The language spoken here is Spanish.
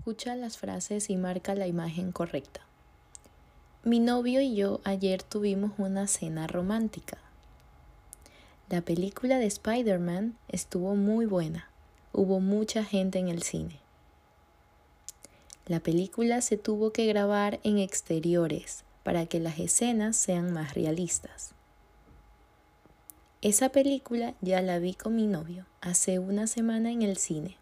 Escucha las frases y marca la imagen correcta. Mi novio y yo ayer tuvimos una cena romántica. La película de Spider-Man estuvo muy buena. Hubo mucha gente en el cine. La película se tuvo que grabar en exteriores para que las escenas sean más realistas. Esa película ya la vi con mi novio hace una semana en el cine.